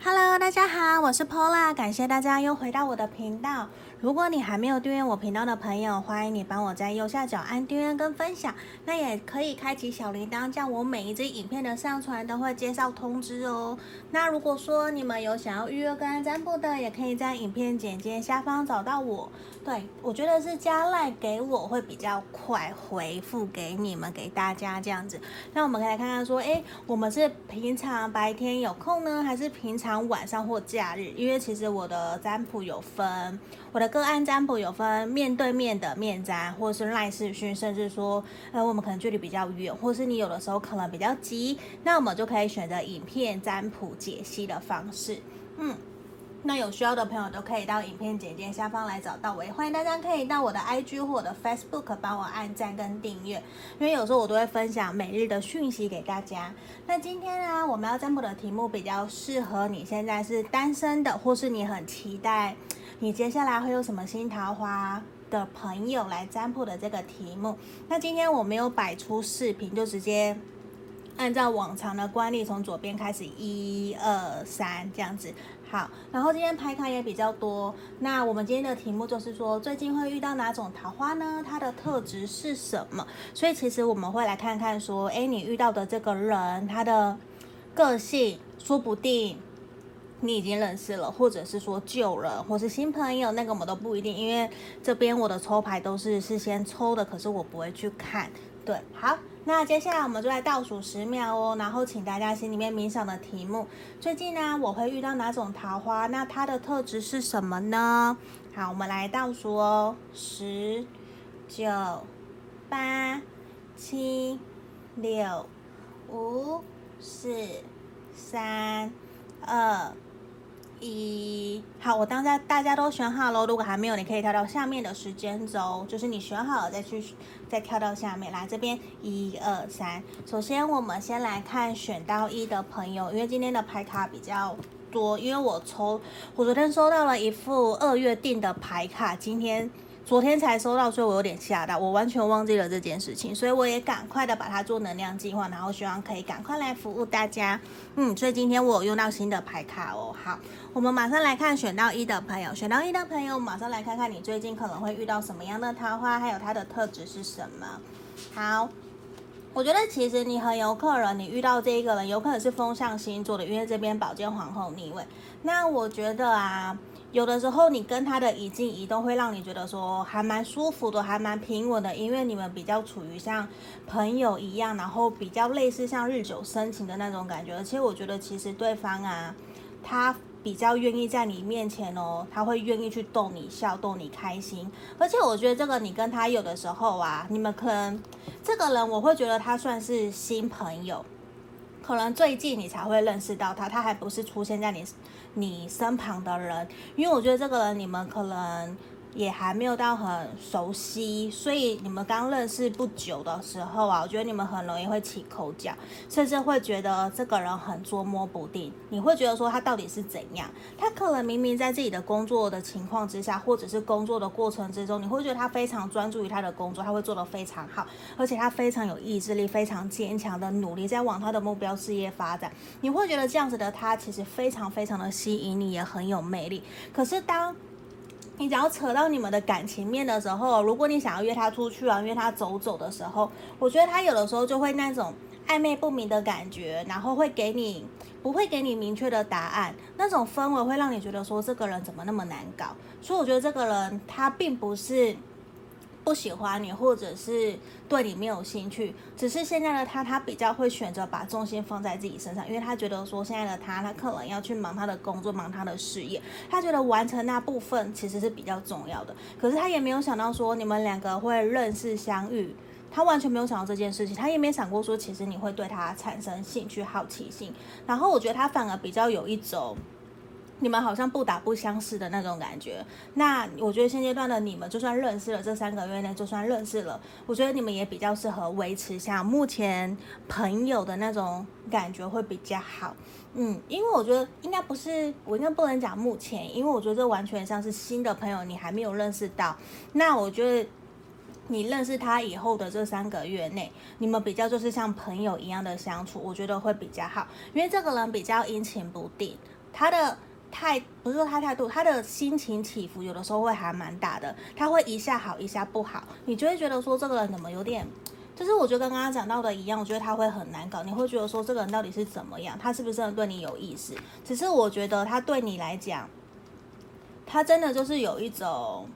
Hello，大家好，我是 Pola，感谢大家又回到我的频道。如果你还没有订阅我频道的朋友，欢迎你帮我在右下角按订阅跟分享。那也可以开启小铃铛，这样我每一支影片的上传都会接到通知哦。那如果说你们有想要预约跟占卜的，也可以在影片简介下方找到我。对，我觉得是加赖给我会比较快回复给你们给大家这样子。那我们可以来看看说，诶，我们是平常白天有空呢，还是平常晚上或假日？因为其实我的占卜有分，我的。个案占卜有分面对面的面占，或是赖视讯，甚至说，呃，我们可能距离比较远，或是你有的时候可能比较急，那我们就可以选择影片占卜解析的方式。嗯，那有需要的朋友都可以到影片简介下方来找到我，也欢迎大家可以到我的 IG 或我的 Facebook 帮我按赞跟订阅，因为有时候我都会分享每日的讯息给大家。那今天呢，我们要占卜的题目比较适合你现在是单身的，或是你很期待。你接下来会有什么新桃花的朋友来占卜的这个题目？那今天我没有摆出视频，就直接按照往常的惯例，从左边开始，一二三这样子。好，然后今天牌卡也比较多。那我们今天的题目就是说，最近会遇到哪种桃花呢？它的特质是什么？所以其实我们会来看看说，诶，你遇到的这个人，他的个性，说不定。你已经认识了，或者是说旧人，或是新朋友，那个我们都不一定，因为这边我的抽牌都是事先抽的，可是我不会去看。对，好，那接下来我们就来倒数十秒哦，然后请大家心里面冥想的题目。最近呢，我会遇到哪种桃花？那它的特质是什么呢？好，我们来倒数哦，十、九、八、七、六、五、四、三、二。一好，我当下大家都选好了，如果还没有，你可以跳到下面的时间轴，就是你选好了再去再跳到下面来这边。一二三，首先我们先来看选到一的朋友，因为今天的牌卡比较多，因为我抽我昨天收到了一副二月定的牌卡，今天。昨天才收到，所以我有点吓到，我完全忘记了这件事情，所以我也赶快的把它做能量计划，然后希望可以赶快来服务大家。嗯，所以今天我有用到新的牌卡哦。好，我们马上来看选到一的朋友，选到一的朋友，马上来看看你最近可能会遇到什么样的桃花，还有它的特质是什么。好，我觉得其实你很有可能，你遇到这一个人有可能是风象星座的，因为这边宝剑皇后逆位。那我觉得啊。有的时候，你跟他的移进移动会让你觉得说还蛮舒服的，还蛮平稳的，因为你们比较处于像朋友一样，然后比较类似像日久生情的那种感觉。而且我觉得其实对方啊，他比较愿意在你面前哦，他会愿意去逗你笑，逗你开心。而且我觉得这个你跟他有的时候啊，你们可能这个人我会觉得他算是新朋友。可能最近你才会认识到他，他还不是出现在你你身旁的人，因为我觉得这个人你们可能。也还没有到很熟悉，所以你们刚认识不久的时候啊，我觉得你们很容易会起口角，甚至会觉得这个人很捉摸不定。你会觉得说他到底是怎样？他可能明明在自己的工作的情况之下，或者是工作的过程之中，你会觉得他非常专注于他的工作，他会做得非常好，而且他非常有意志力，非常坚强的努力在往他的目标事业发展。你会觉得这样子的他其实非常非常的吸引你，也很有魅力。可是当你只要扯到你们的感情面的时候，如果你想要约他出去啊，约他走走的时候，我觉得他有的时候就会那种暧昧不明的感觉，然后会给你不会给你明确的答案，那种氛围会让你觉得说这个人怎么那么难搞。所以我觉得这个人他并不是。不喜欢你，或者是对你没有兴趣，只是现在的他，他比较会选择把重心放在自己身上，因为他觉得说现在的他，他可能要去忙他的工作，忙他的事业，他觉得完成那部分其实是比较重要的。可是他也没有想到说你们两个会认识相遇，他完全没有想到这件事情，他也没想过说其实你会对他产生兴趣、好奇心。然后我觉得他反而比较有一种。你们好像不打不相识的那种感觉。那我觉得现阶段的你们，就算认识了这三个月内，就算认识了，我觉得你们也比较适合维持像目前朋友的那种感觉会比较好。嗯，因为我觉得应该不是，我应该不能讲目前，因为我觉得这完全像是新的朋友，你还没有认识到。那我觉得你认识他以后的这三个月内，你们比较就是像朋友一样的相处，我觉得会比较好，因为这个人比较阴晴不定。他的态不是说他态度，他的心情起伏有的时候会还蛮大的，他会一下好一下不好，你就会觉得说这个人怎么有点，就是我觉得跟刚刚讲到的一样，我觉得他会很难搞，你会觉得说这个人到底是怎么样，他是不是真的对你有意思？只是我觉得他对你来讲，他真的就是有一种，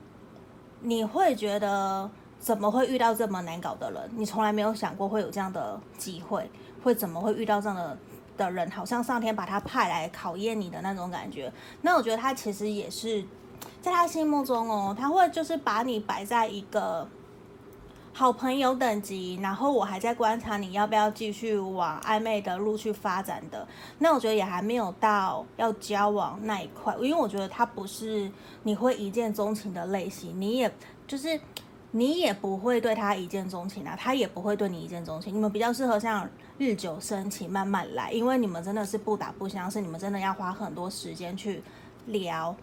你会觉得怎么会遇到这么难搞的人？你从来没有想过会有这样的机会，会怎么会遇到这样的？的人好像上天把他派来考验你的那种感觉，那我觉得他其实也是在他心目中哦，他会就是把你摆在一个好朋友等级，然后我还在观察你要不要继续往暧昧的路去发展的。那我觉得也还没有到要交往那一块，因为我觉得他不是你会一见钟情的类型，你也就是。你也不会对他一见钟情啊，他也不会对你一见钟情。你们比较适合像日久生情，慢慢来，因为你们真的是不打不相识，你们真的要花很多时间去聊。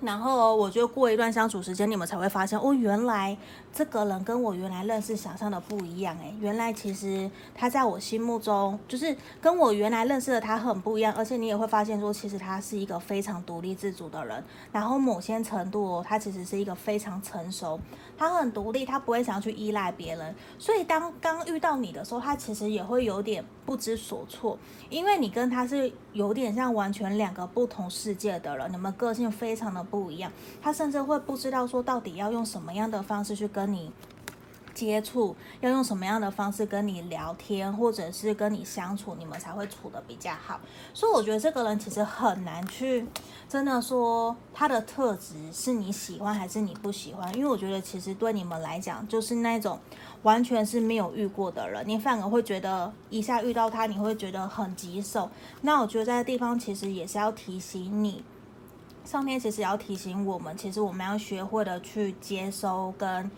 然后我觉得过一段相处时间，你们才会发现哦，原来这个人跟我原来认识想象的不一样诶，原来其实他在我心目中就是跟我原来认识的他很不一样，而且你也会发现说，其实他是一个非常独立自主的人。然后某些程度，他其实是一个非常成熟，他很独立，他不会想要去依赖别人。所以当刚遇到你的时候，他其实也会有点不知所措，因为你跟他是有点像完全两个不同世界的人，你们个性非常的。不一样，他甚至会不知道说到底要用什么样的方式去跟你接触，要用什么样的方式跟你聊天，或者是跟你相处，你们才会处得比较好。所以我觉得这个人其实很难去真的说他的特质是你喜欢还是你不喜欢，因为我觉得其实对你们来讲就是那种完全是没有遇过的人，你反而会觉得一下遇到他你会觉得很棘手。那我觉得在这地方其实也是要提醒你。上天其实要提醒我们，其实我们要学会的去接收跟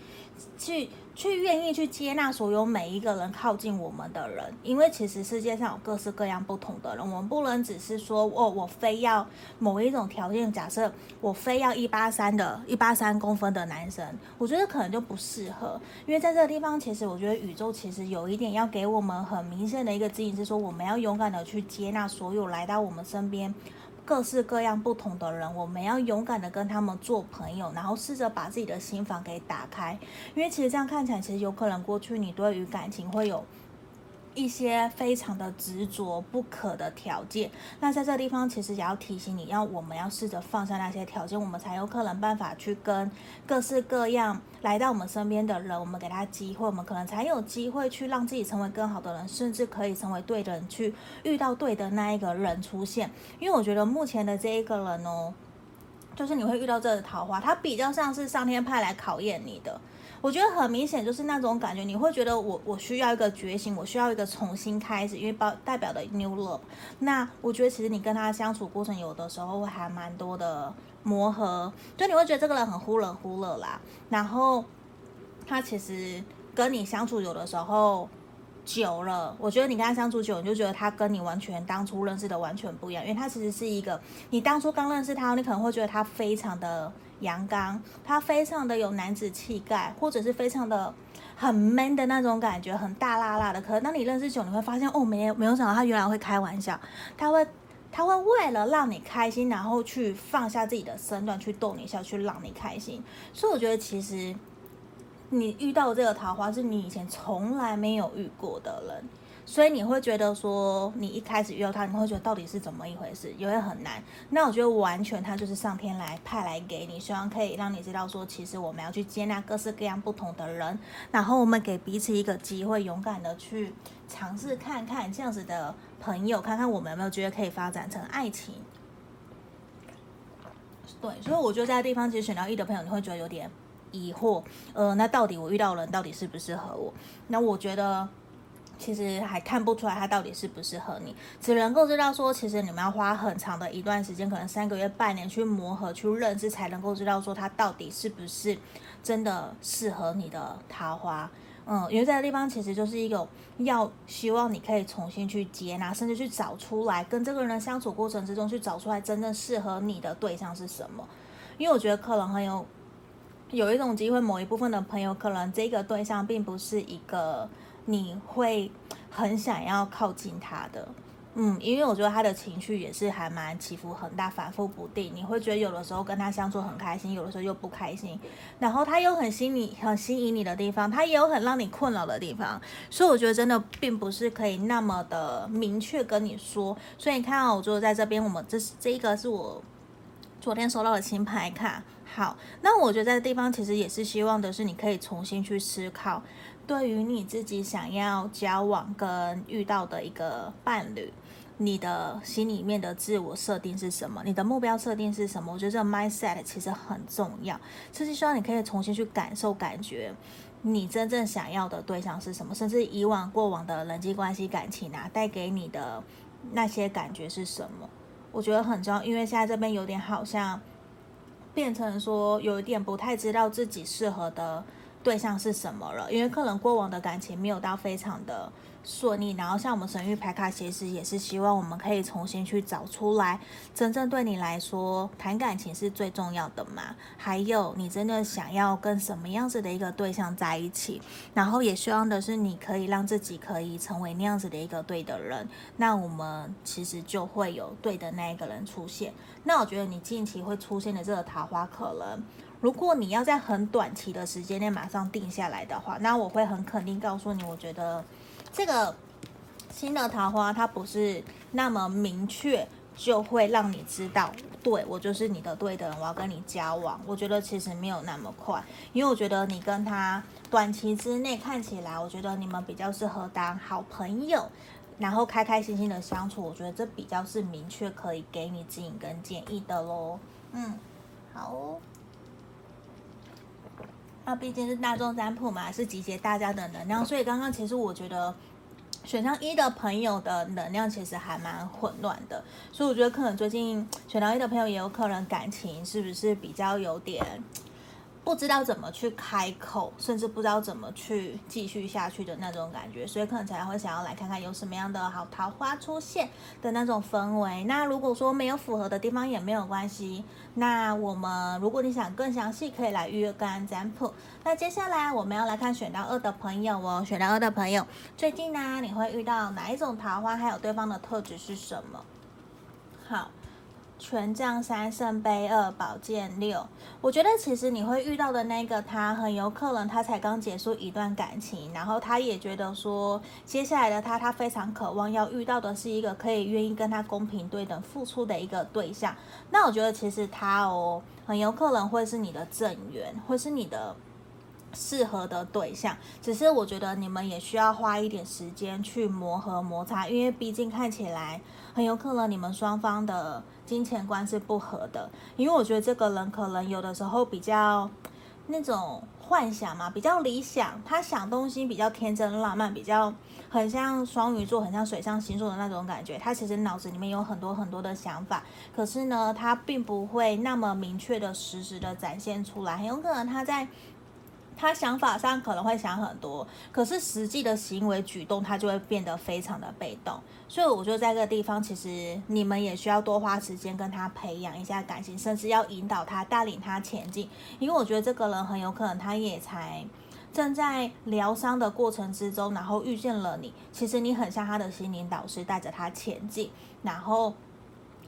去去愿意去接纳所有每一个人靠近我们的人，因为其实世界上有各式各样不同的人，我们不能只是说哦，我非要某一种条件，假设我非要一八三的一八三公分的男生，我觉得可能就不适合，因为在这个地方，其实我觉得宇宙其实有一点要给我们很明显的一个指引，是说我们要勇敢的去接纳所有来到我们身边。各式各样不同的人，我们要勇敢的跟他们做朋友，然后试着把自己的心房给打开，因为其实这样看起来，其实有可能过去你对于感情会有。一些非常的执着不可的条件，那在这个地方其实也要提醒你要，我们要试着放下那些条件，我们才有可能办法去跟各式各样来到我们身边的人，我们给他机会，我们可能才有机会去让自己成为更好的人，甚至可以成为对的人，去遇到对的那一个人出现。因为我觉得目前的这一个人哦，就是你会遇到这个桃花，他比较像是上天派来考验你的。我觉得很明显就是那种感觉，你会觉得我我需要一个觉醒，我需要一个重新开始，因为包代表的 new love。那我觉得其实你跟他相处过程，有的时候会还蛮多的磨合，就你会觉得这个人很忽冷忽热啦。然后他其实跟你相处有的时候久了，我觉得你跟他相处久，你就觉得他跟你完全当初认识的完全不一样，因为他其实是一个你当初刚认识他，你可能会觉得他非常的。阳刚，他非常的有男子气概，或者是非常的很 man 的那种感觉，很大辣辣的。可当你认识久，你会发现，哦，没有没有想到他原来会开玩笑，他会他会为了让你开心，然后去放下自己的身段去逗你笑，去让你开心。所以我觉得，其实你遇到这个桃花是你以前从来没有遇过的人。所以你会觉得说，你一开始遇到他，你会觉得到底是怎么一回事，也会很难。那我觉得完全他就是上天来派来给你，希望可以让你知道说，其实我们要去接纳各式各样不同的人，然后我们给彼此一个机会，勇敢的去尝试看看这样子的朋友，看看我们有没有觉得可以发展成爱情。对，所以我觉得在地方其实选到一的朋友，你会觉得有点疑惑，呃，那到底我遇到的人到底适不适合我？那我觉得。其实还看不出来他到底适不适合你，只能够知道说，其实你们要花很长的一段时间，可能三个月、半年去磨合、去认识，才能够知道说他到底是不是真的适合你的桃花。嗯，因为在这个地方其实就是一个要希望你可以重新去接纳，甚至去找出来跟这个人的相处过程之中去找出来真正适合你的对象是什么。因为我觉得可能很有有一种机会，某一部分的朋友可能这个对象并不是一个。你会很想要靠近他的，嗯，因为我觉得他的情绪也是还蛮起伏很大，反复不定。你会觉得有的时候跟他相处很开心，有的时候又不开心。然后他又很吸引、很吸引你的地方，他也有很让你困扰的地方。所以我觉得真的并不是可以那么的明确跟你说。所以你看啊，我就在这边，我们这是这一个是我昨天收到的新牌卡。好，那我觉得在这地方其实也是希望的是，你可以重新去思考，对于你自己想要交往跟遇到的一个伴侣。你的心里面的自我设定是什么？你的目标设定是什么？我觉得这个 mindset 其实很重要，就是希望你可以重新去感受、感觉你真正想要的对象是什么，甚至以往过往的人际关系、感情啊，带给你的那些感觉是什么？我觉得很重要，因为现在这边有点好像变成说有一点不太知道自己适合的对象是什么了，因为可能过往的感情没有到非常的。顺利，然后像我们神域牌卡，其实也是希望我们可以重新去找出来，真正对你来说谈感情是最重要的嘛？还有你真的想要跟什么样子的一个对象在一起？然后也希望的是你可以让自己可以成为那样子的一个对的人，那我们其实就会有对的那一个人出现。那我觉得你近期会出现的这个桃花，可能如果你要在很短期的时间内马上定下来的话，那我会很肯定告诉你，我觉得。这个新的桃花，它不是那么明确，就会让你知道，对，我就是你的对的人，我要跟你交往。我觉得其实没有那么快，因为我觉得你跟他短期之内看起来，我觉得你们比较适合当好朋友，然后开开心心的相处。我觉得这比较是明确可以给你指引跟建议的喽。嗯，好。那毕竟是大众占卜嘛，是集结大家的能量，所以刚刚其实我觉得选项一的朋友的能量其实还蛮混乱的，所以我觉得可能最近选到一的朋友也有可能感情是不是比较有点。不知道怎么去开口，甚至不知道怎么去继续下去的那种感觉，所以可能才会想要来看看有什么样的好桃花出现的那种氛围。那如果说没有符合的地方也没有关系，那我们如果你想更详细，可以来预约个案占卜。那接下来我们要来看选到二的朋友哦，选到二的朋友，最近呢你会遇到哪一种桃花，还有对方的特质是什么？好。权杖三、圣杯二、宝剑六，我觉得其实你会遇到的那个他，很有可能他才刚结束一段感情，然后他也觉得说，接下来的他，他非常渴望要遇到的是一个可以愿意跟他公平对等付出的一个对象。那我觉得其实他哦，很有可能会是你的正缘，会是你的。适合的对象，只是我觉得你们也需要花一点时间去磨合摩擦，因为毕竟看起来很有可能你们双方的金钱观是不合的。因为我觉得这个人可能有的时候比较那种幻想嘛，比较理想，他想东西比较天真浪漫，比较很像双鱼座，很像水象星座的那种感觉。他其实脑子里面有很多很多的想法，可是呢，他并不会那么明确的实时的展现出来，很有可能他在。他想法上可能会想很多，可是实际的行为举动他就会变得非常的被动。所以我觉得在这个地方，其实你们也需要多花时间跟他培养一下感情，甚至要引导他、带领他前进。因为我觉得这个人很有可能他也才正在疗伤的过程之中，然后遇见了你。其实你很像他的心灵导师，带着他前进，然后。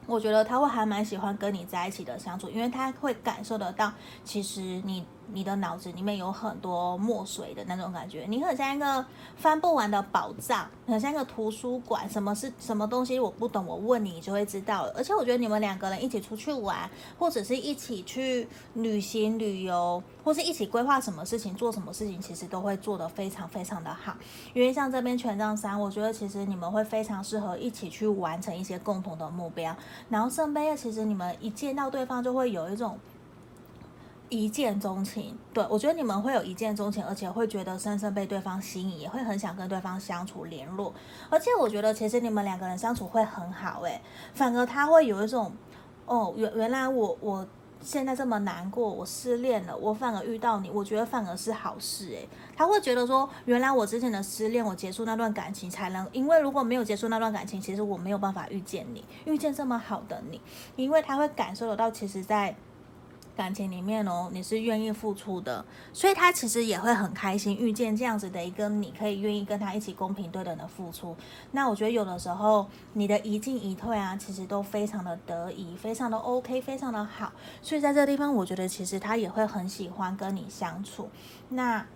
我觉得他会还蛮喜欢跟你在一起的相处，因为他会感受得到，其实你你的脑子里面有很多墨水的那种感觉，你很像一个翻不完的宝藏，很像一个图书馆，什么是什么东西我不懂，我问你，你就会知道了。而且我觉得你们两个人一起出去玩，或者是一起去旅行旅游，或是一起规划什么事情，做什么事情，其实都会做得非常非常的好。因为像这边权杖三，我觉得其实你们会非常适合一起去完成一些共同的目标。然后圣杯二，其实你们一见到对方就会有一种一见钟情。对，我觉得你们会有一见钟情，而且会觉得深深被对方吸引，也会很想跟对方相处联络。而且我觉得其实你们两个人相处会很好，诶，反而他会有一种，哦，原原来我我。现在这么难过，我失恋了，我反而遇到你，我觉得反而是好事诶。他会觉得说，原来我之前的失恋，我结束那段感情才能，因为如果没有结束那段感情，其实我没有办法遇见你，遇见这么好的你，因为他会感受得到，其实，在感情里面哦，你是愿意付出的，所以他其实也会很开心遇见这样子的一个你，可以愿意跟他一起公平对等的付出。那我觉得有的时候你的一进一退啊，其实都非常的得意，非常的 OK，非常的好。所以在这个地方，我觉得其实他也会很喜欢跟你相处。那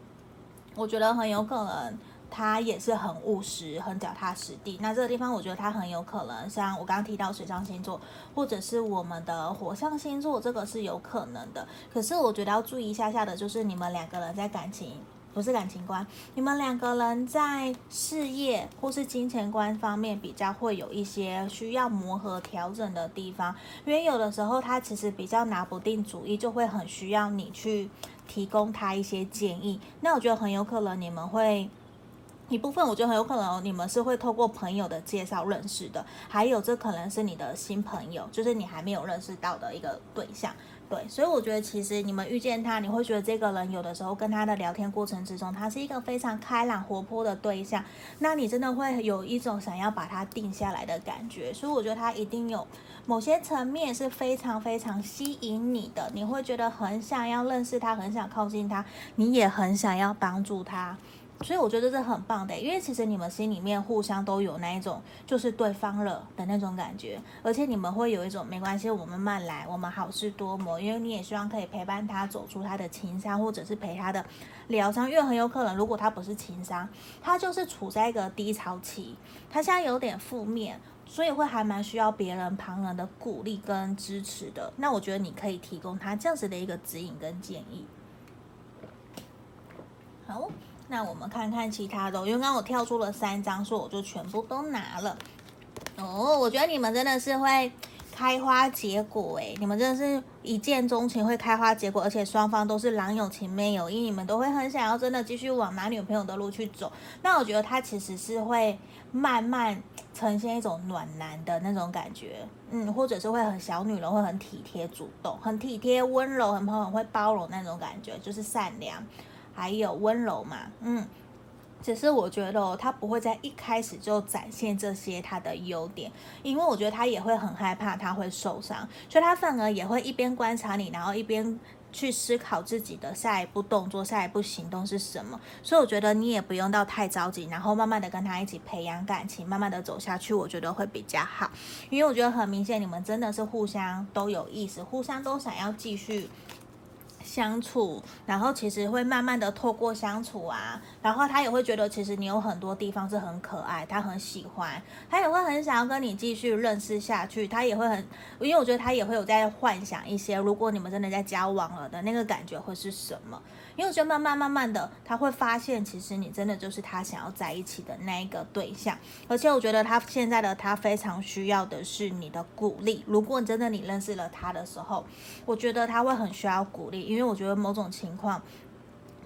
我觉得很有可能。他也是很务实、很脚踏实地。那这个地方，我觉得他很有可能，像我刚刚提到水象星座，或者是我们的火象星座，这个是有可能的。可是我觉得要注意一下下的，就是你们两个人在感情，不是感情观，你们两个人在事业或是金钱观方面比较会有一些需要磨合调整的地方。因为有的时候他其实比较拿不定主意，就会很需要你去提供他一些建议。那我觉得很有可能你们会。一部分我觉得很有可能你们是会透过朋友的介绍认识的，还有这可能是你的新朋友，就是你还没有认识到的一个对象，对，所以我觉得其实你们遇见他，你会觉得这个人有的时候跟他的聊天过程之中，他是一个非常开朗活泼的对象，那你真的会有一种想要把他定下来的感觉，所以我觉得他一定有某些层面是非常非常吸引你的，你会觉得很想要认识他，很想靠近他，你也很想要帮助他。所以我觉得这很棒的，因为其实你们心里面互相都有那一种就是对方了的那种感觉，而且你们会有一种没关系，我们慢来，我们好事多磨，因为你也希望可以陪伴他走出他的情伤，或者是陪他的疗伤，因为很有可能如果他不是情伤，他就是处在一个低潮期，他现在有点负面，所以会还蛮需要别人旁人的鼓励跟支持的。那我觉得你可以提供他这样子的一个指引跟建议。好。那我们看看其他的，因为刚刚我跳出了三张，所以我就全部都拿了。哦，我觉得你们真的是会开花结果诶，你们真的是一见钟情，会开花结果，而且双方都是郎有情妹有意，你们都会很想要真的继续往男女朋友的路去走。那我觉得他其实是会慢慢呈现一种暖男的那种感觉，嗯，或者是会很小女人，会很体贴主动，很体贴温柔，很朋友会包容那种感觉，就是善良。还有温柔嘛，嗯，只是我觉得哦他不会在一开始就展现这些他的优点，因为我觉得他也会很害怕他会受伤，所以他反而也会一边观察你，然后一边去思考自己的下一步动作、下一步行动是什么。所以我觉得你也不用到太着急，然后慢慢的跟他一起培养感情，慢慢的走下去，我觉得会比较好。因为我觉得很明显，你们真的是互相都有意思，互相都想要继续。相处，然后其实会慢慢的透过相处啊，然后他也会觉得其实你有很多地方是很可爱，他很喜欢，他也会很想要跟你继续认识下去，他也会很，因为我觉得他也会有在幻想一些，如果你们真的在交往了的那个感觉会是什么。因为我觉得慢慢慢慢的，他会发现其实你真的就是他想要在一起的那一个对象，而且我觉得他现在的他非常需要的是你的鼓励。如果真的你认识了他的时候，我觉得他会很需要鼓励，因为我觉得某种情况、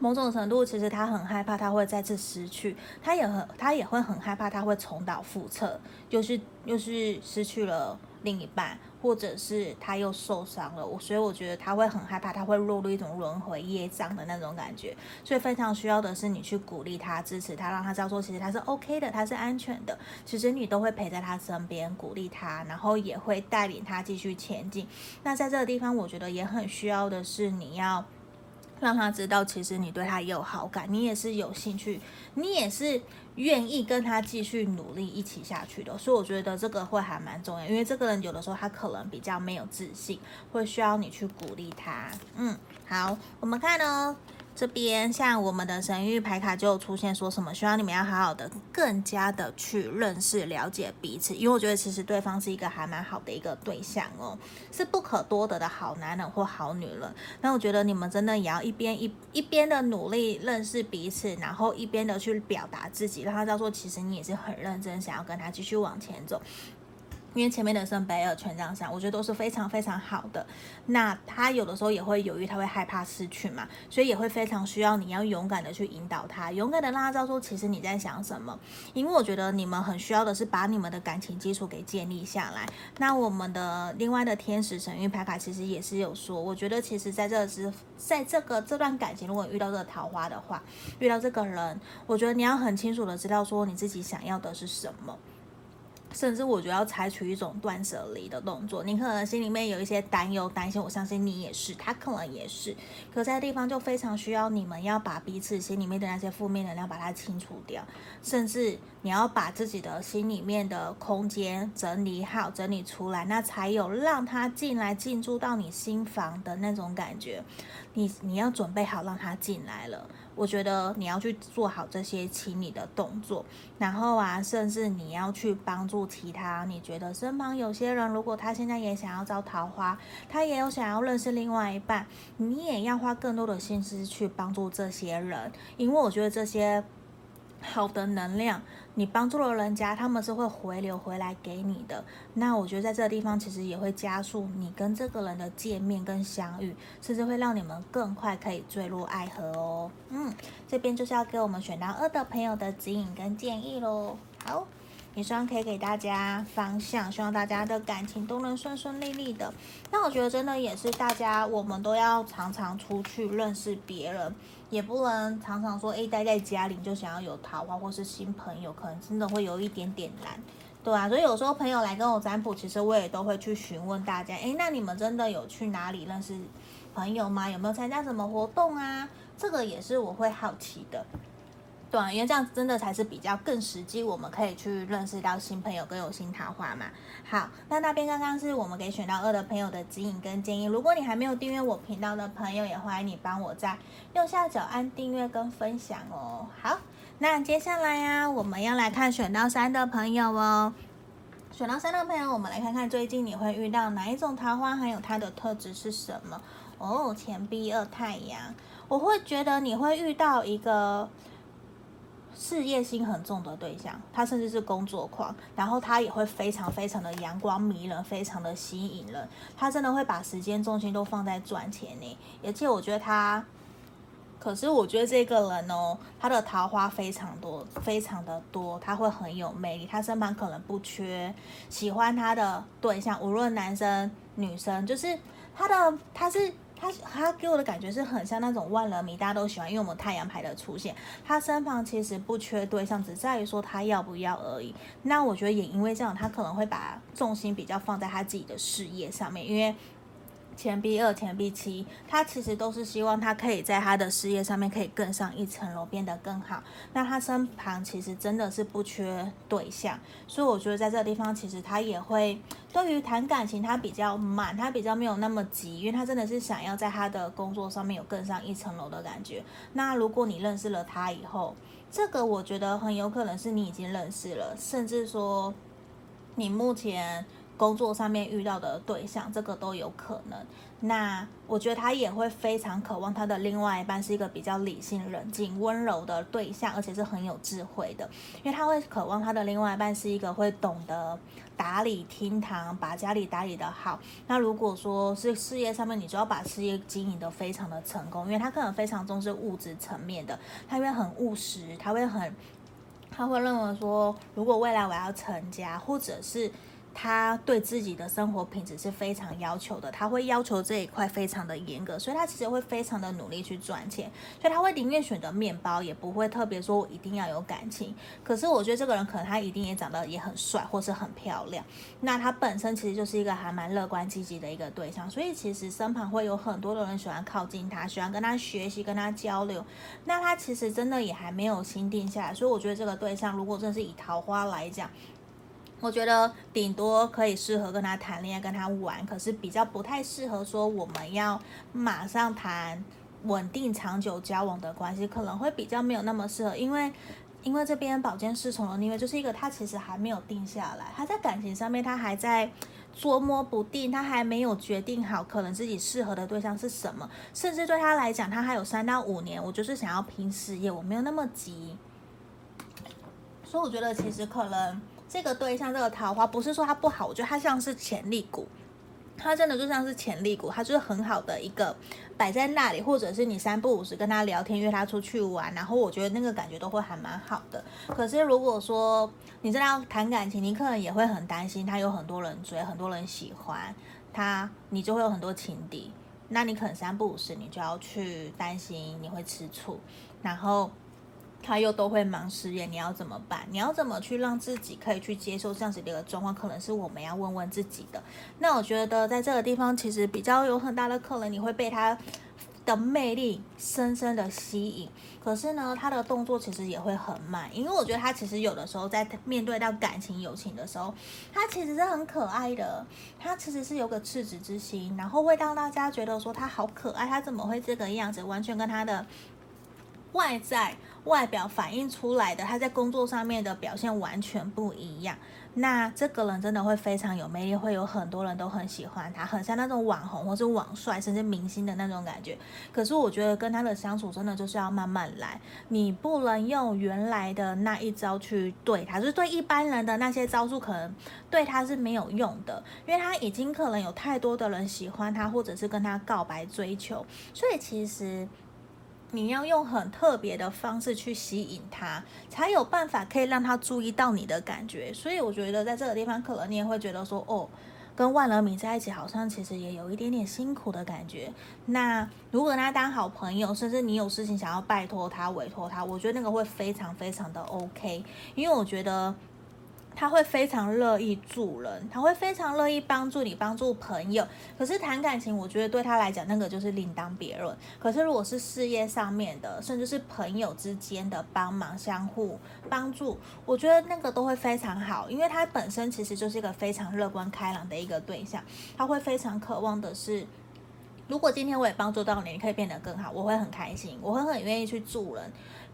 某种程度，其实他很害怕他会再次失去，他也很他也会很害怕他会重蹈覆辙，就是又是失去了另一半。或者是他又受伤了，我所以我觉得他会很害怕，他会落入一种轮回业障的那种感觉，所以非常需要的是你去鼓励他、支持他，让他知道说其实他是 OK 的，他是安全的，其实你都会陪在他身边，鼓励他，然后也会带领他继续前进。那在这个地方，我觉得也很需要的是你要。让他知道，其实你对他也有好感，你也是有兴趣，你也是愿意跟他继续努力一起下去的。所以我觉得这个会还蛮重要，因为这个人有的时候他可能比较没有自信，会需要你去鼓励他。嗯，好，我们看哦。这边像我们的神域牌卡就出现说什么，希望你们要好好的、更加的去认识、了解彼此，因为我觉得其实对方是一个还蛮好的一个对象哦，是不可多得的好男人或好女人。那我觉得你们真的也要一边一一边的努力认识彼此，然后一边的去表达自己，让他知道说其实你也是很认真想要跟他继续往前走。因为前面的圣杯二权杖三，我觉得都是非常非常好的。那他有的时候也会犹豫，他会害怕失去嘛，所以也会非常需要你要勇敢的去引导他，勇敢的让他知道说，其实你在想什么。因为我觉得你们很需要的是把你们的感情基础给建立下来。那我们的另外的天使神諭牌卡其实也是有说，我觉得其实在这之在这个这段感情，如果遇到这个桃花的话，遇到这个人，我觉得你要很清楚的知道说你自己想要的是什么。甚至我觉得要采取一种断舍离的动作，你可能心里面有一些担忧、担心，我相信你也是，他可能也是，可在地方就非常需要你们要把彼此心里面的那些负面能量把它清除掉，甚至你要把自己的心里面的空间整理好、整理出来，那才有让他进来进驻到你心房的那种感觉，你你要准备好让他进来了。我觉得你要去做好这些清理的动作，然后啊，甚至你要去帮助其他。你觉得身旁有些人，如果他现在也想要招桃花，他也有想要认识另外一半，你也要花更多的心思去帮助这些人，因为我觉得这些。好的能量，你帮助了人家，他们是会回流回来给你的。那我觉得在这个地方，其实也会加速你跟这个人的见面跟相遇，甚至会让你们更快可以坠入爱河哦。嗯，这边就是要给我们选到二的朋友的指引跟建议喽。好。也希望可以给大家方向，希望大家的感情都能顺顺利利的。那我觉得真的也是大家，我们都要常常出去认识别人，也不能常常说，诶，待在家里就想要有桃花或是新朋友，可能真的会有一点点难，对啊。所以有时候朋友来跟我占卜，其实我也都会去询问大家，诶，那你们真的有去哪里认识朋友吗？有没有参加什么活动啊？这个也是我会好奇的。对，因为这样子真的才是比较更实际，我们可以去认识到新朋友跟有新桃花嘛。好，那那边刚刚是我们给选到二的朋友的指引跟建议。如果你还没有订阅我频道的朋友，也欢迎你帮我在右下角按订阅跟分享哦。好，那接下来呀、我们要来看选到三的朋友哦。选到三的朋友，我们来看看最近你会遇到哪一种桃花，还有它的特质是什么哦。钱币二太阳，我会觉得你会遇到一个。事业心很重的对象，他甚至是工作狂，然后他也会非常非常的阳光迷人，非常的吸引人。他真的会把时间重心都放在赚钱呢，而且我觉得他，可是我觉得这个人哦，他的桃花非常多，非常的多，他会很有魅力，他身旁可能不缺喜欢他的对象，无论男生女生，就是他的他是。他他给我的感觉是很像那种万人迷，大家都喜欢，因为我们太阳牌的出现，他身旁其实不缺对象，只在于说他要不要而已。那我觉得也因为这样，他可能会把重心比较放在他自己的事业上面，因为。前 B 二、前 B 七，他其实都是希望他可以在他的事业上面可以更上一层楼，变得更好。那他身旁其实真的是不缺对象，所以我觉得在这个地方，其实他也会对于谈感情，他比较慢，他比较没有那么急，因为他真的是想要在他的工作上面有更上一层楼的感觉。那如果你认识了他以后，这个我觉得很有可能是你已经认识了，甚至说你目前。工作上面遇到的对象，这个都有可能。那我觉得他也会非常渴望他的另外一半是一个比较理性、冷静、温柔的对象，而且是很有智慧的。因为他会渴望他的另外一半是一个会懂得打理厅堂，把家里打理得好。那如果说是事业上面，你就要把事业经营得非常的成功，因为他可能非常重视物质层面的，他会很务实，他会很，他会认为说，如果未来我要成家，或者是。他对自己的生活品质是非常要求的，他会要求这一块非常的严格，所以他其实会非常的努力去赚钱，所以他会宁愿选择面包，也不会特别说我一定要有感情。可是我觉得这个人可能他一定也长得也很帅，或是很漂亮，那他本身其实就是一个还蛮乐观积极的一个对象，所以其实身旁会有很多的人喜欢靠近他，喜欢跟他学习，跟他交流。那他其实真的也还没有心定下来，所以我觉得这个对象如果真的是以桃花来讲。我觉得顶多可以适合跟他谈恋爱，跟他玩，可是比较不太适合说我们要马上谈稳定长久交往的关系，可能会比较没有那么适合，因为因为这边宝剑侍从的逆位就是一个他其实还没有定下来，他在感情上面他还在捉摸不定，他还没有决定好可能自己适合的对象是什么，甚至对他来讲，他还有三到五年，我就是想要拼事业，我没有那么急，所以我觉得其实可能。这个对象，这个桃花不是说它不好，我觉得它像是潜力股，它真的就像是潜力股，它就是很好的一个摆在那里，或者是你三不五时跟他聊天，约他出去玩，然后我觉得那个感觉都会还蛮好的。可是如果说你真的要谈感情，你可能也会很担心他有很多人追，很多人喜欢他，你就会有很多情敌，那你可能三不五时你就要去担心你会吃醋，然后。他又都会忙事业，你要怎么办？你要怎么去让自己可以去接受这样子的一个状况？可能是我们要问问自己的。那我觉得在这个地方，其实比较有很大的可能，你会被他的魅力深深的吸引。可是呢，他的动作其实也会很慢，因为我觉得他其实有的时候在面对到感情、友情的时候，他其实是很可爱的。他其实是有个赤子之心，然后会让大家觉得说他好可爱，他怎么会这个样子？完全跟他的。外在外表反映出来的，他在工作上面的表现完全不一样。那这个人真的会非常有魅力，会有很多人都很喜欢他，很像那种网红或是网帅，甚至明星的那种感觉。可是我觉得跟他的相处真的就是要慢慢来，你不能用原来的那一招去对他，就是对一般人的那些招数，可能对他是没有用的，因为他已经可能有太多的人喜欢他，或者是跟他告白追求，所以其实。你要用很特别的方式去吸引他，才有办法可以让他注意到你的感觉。所以我觉得在这个地方，可能你也会觉得说，哦，跟万人迷在一起，好像其实也有一点点辛苦的感觉。那如果跟他当好朋友，甚至你有事情想要拜托他、委托他，我觉得那个会非常非常的 OK，因为我觉得。他会非常乐意助人，他会非常乐意帮助你，帮助朋友。可是谈感情，我觉得对他来讲，那个就是另当别论。可是如果是事业上面的，甚至是朋友之间的帮忙、相互帮助，我觉得那个都会非常好，因为他本身其实就是一个非常乐观开朗的一个对象。他会非常渴望的是，如果今天我也帮助到你，你可以变得更好，我会很开心，我会很愿意去助人。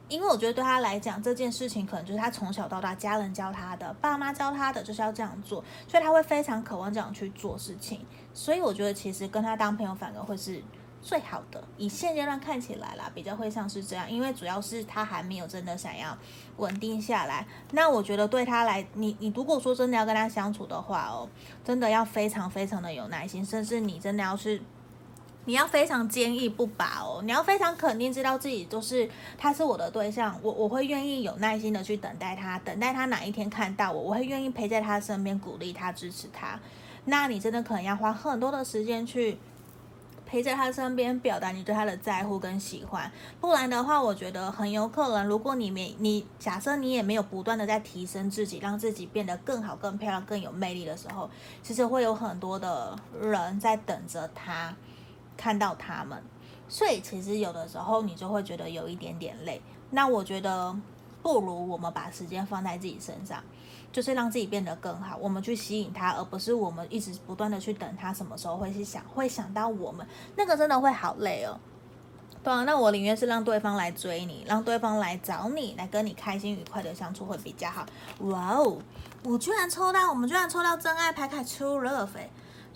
因为我觉得对他来讲，这件事情可能就是他从小到大家人教他的，爸妈教他的，就是要这样做，所以他会非常渴望这样去做事情。所以我觉得其实跟他当朋友反而会是最好的。以现阶段看起来啦，比较会像是这样，因为主要是他还没有真的想要稳定下来。那我觉得对他来，你你如果说真的要跟他相处的话哦，真的要非常非常的有耐心，甚至你真的要是。你要非常坚毅不拔哦，你要非常肯定知道自己就是他是我的对象，我我会愿意有耐心的去等待他，等待他哪一天看到我，我会愿意陪在他身边，鼓励他，支持他。那你真的可能要花很多的时间去陪在他身边，表达你对他的在乎跟喜欢。不然的话，我觉得很有可能，如果你没你假设你也没有不断的在提升自己，让自己变得更好、更漂亮、更有魅力的时候，其实会有很多的人在等着他。看到他们，所以其实有的时候你就会觉得有一点点累。那我觉得不如我们把时间放在自己身上，就是让自己变得更好。我们去吸引他，而不是我们一直不断的去等他什么时候会去想，会想到我们，那个真的会好累哦。对啊，那我宁愿是让对方来追你，让对方来找你，来跟你开心愉快的相处会比较好。哇哦，我居然抽到，我们居然抽到真爱牌卡 True Love。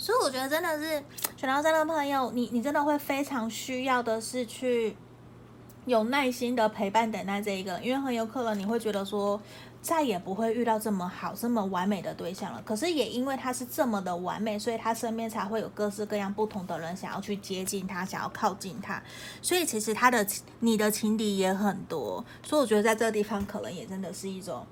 所以我觉得真的是选到这个朋友，你你真的会非常需要的是去有耐心的陪伴等待这一个，因为很有可能你会觉得说再也不会遇到这么好、这么完美的对象了。可是也因为他是这么的完美，所以他身边才会有各式各样不同的人想要去接近他，想要靠近他。所以其实他的你的情敌也很多。所以我觉得在这个地方可能也真的是一种。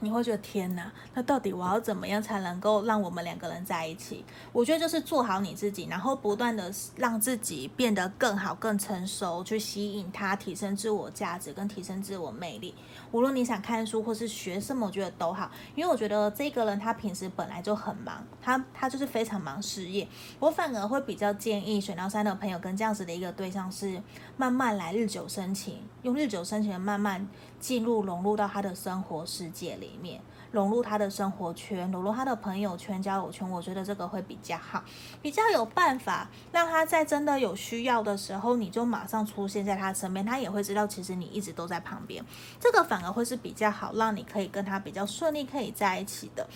你会觉得天哪，那到底我要怎么样才能够让我们两个人在一起？我觉得就是做好你自己，然后不断的让自己变得更好、更成熟，去吸引他，提升自我价值跟提升自我魅力。无论你想看书或是学什么，我觉得都好，因为我觉得这个人他平时本来就很忙，他他就是非常忙事业。我反而会比较建议选到三的朋友跟这样子的一个对象是慢慢来，日久生情，用日久生情慢慢进入融入到他的生活世界里面。融入他的生活圈，融入他的朋友圈、交友圈，我觉得这个会比较好，比较有办法让他在真的有需要的时候，你就马上出现在他身边，他也会知道其实你一直都在旁边，这个反而会是比较好，让你可以跟他比较顺利可以在一起的。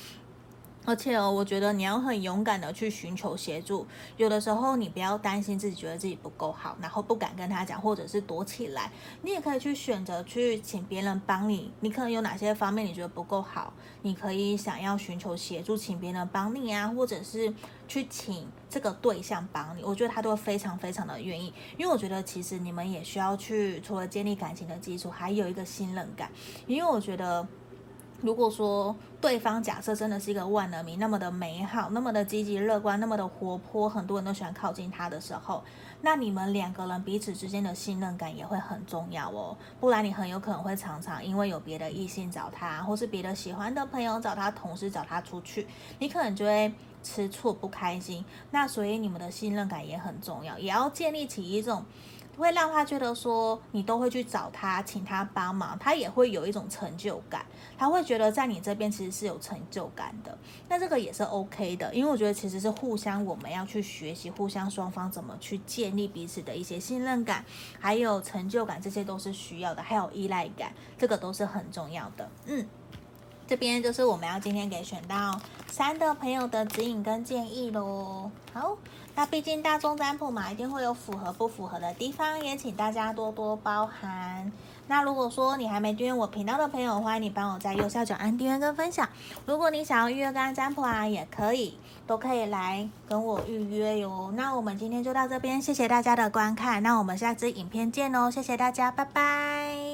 而且哦，我觉得你要很勇敢的去寻求协助。有的时候你不要担心自己觉得自己不够好，然后不敢跟他讲，或者是躲起来。你也可以去选择去请别人帮你。你可能有哪些方面你觉得不够好，你可以想要寻求协助，请别人帮你啊，或者是去请这个对象帮你。我觉得他都非常非常的愿意，因为我觉得其实你们也需要去除了建立感情的基础，还有一个信任感。因为我觉得。如果说对方假设真的是一个万能迷，那么的美好，那么的积极乐观，那么的活泼，很多人都喜欢靠近他的时候，那你们两个人彼此之间的信任感也会很重要哦。不然你很有可能会常常因为有别的异性找他，或是别的喜欢的朋友找他，同事找他出去，你可能就会吃醋不开心。那所以你们的信任感也很重要，也要建立起一种。会让他觉得说你都会去找他，请他帮忙，他也会有一种成就感，他会觉得在你这边其实是有成就感的。那这个也是 OK 的，因为我觉得其实是互相我们要去学习，互相双方怎么去建立彼此的一些信任感，还有成就感，这些都是需要的，还有依赖感，这个都是很重要的。嗯，这边就是我们要今天给选到三的朋友的指引跟建议喽。好。那毕竟大众占卜嘛，一定会有符合不符合的地方，也请大家多多包涵。那如果说你还没订阅我频道的朋友，欢迎你帮我在右下角按订阅跟分享。如果你想要预约个案占卜啊，也可以，都可以来跟我预约哟。那我们今天就到这边，谢谢大家的观看，那我们下支影片见哦，谢谢大家，拜拜。